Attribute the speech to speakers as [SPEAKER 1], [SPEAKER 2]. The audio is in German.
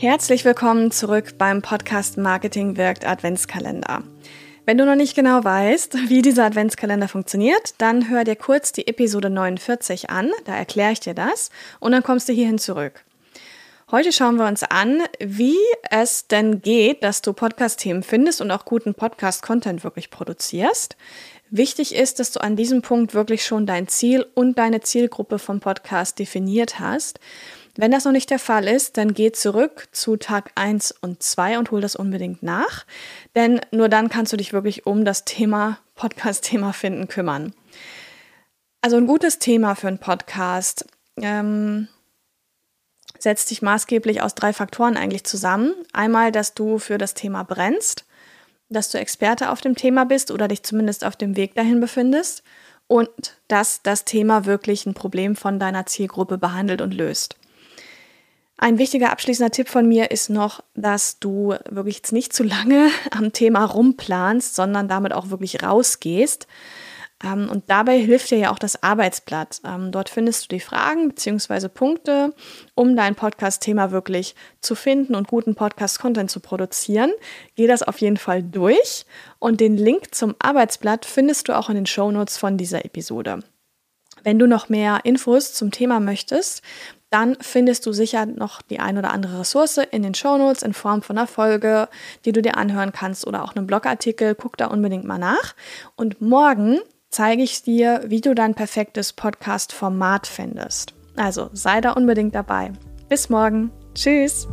[SPEAKER 1] Herzlich willkommen zurück beim Podcast Marketing wirkt Adventskalender. Wenn du noch nicht genau weißt, wie dieser Adventskalender funktioniert, dann hör dir kurz die Episode 49 an, da erkläre ich dir das und dann kommst du hierhin zurück. Heute schauen wir uns an, wie es denn geht, dass du Podcast-Themen findest und auch guten Podcast-Content wirklich produzierst. Wichtig ist, dass du an diesem Punkt wirklich schon dein Ziel und deine Zielgruppe vom Podcast definiert hast. Wenn das noch nicht der Fall ist, dann geh zurück zu Tag 1 und 2 und hol das unbedingt nach. Denn nur dann kannst du dich wirklich um das Thema, Podcast-Thema finden, kümmern. Also ein gutes Thema für einen Podcast ähm, setzt sich maßgeblich aus drei Faktoren eigentlich zusammen. Einmal, dass du für das Thema brennst, dass du Experte auf dem Thema bist oder dich zumindest auf dem Weg dahin befindest und dass das Thema wirklich ein Problem von deiner Zielgruppe behandelt und löst. Ein wichtiger abschließender Tipp von mir ist noch, dass du wirklich jetzt nicht zu lange am Thema rumplanst, sondern damit auch wirklich rausgehst. Ähm, und dabei hilft dir ja auch das Arbeitsblatt. Ähm, dort findest du die Fragen bzw. Punkte, um dein Podcast-Thema wirklich zu finden und guten Podcast-Content zu produzieren. Geh das auf jeden Fall durch und den Link zum Arbeitsblatt findest du auch in den Shownotes von dieser Episode. Wenn du noch mehr Infos zum Thema möchtest, dann findest du sicher noch die ein oder andere Ressource in den Shownotes in Form von einer Folge, die du dir anhören kannst oder auch einem Blogartikel. Guck da unbedingt mal nach. Und morgen zeige ich dir, wie du dein perfektes Podcast-Format findest. Also sei da unbedingt dabei. Bis morgen. Tschüss.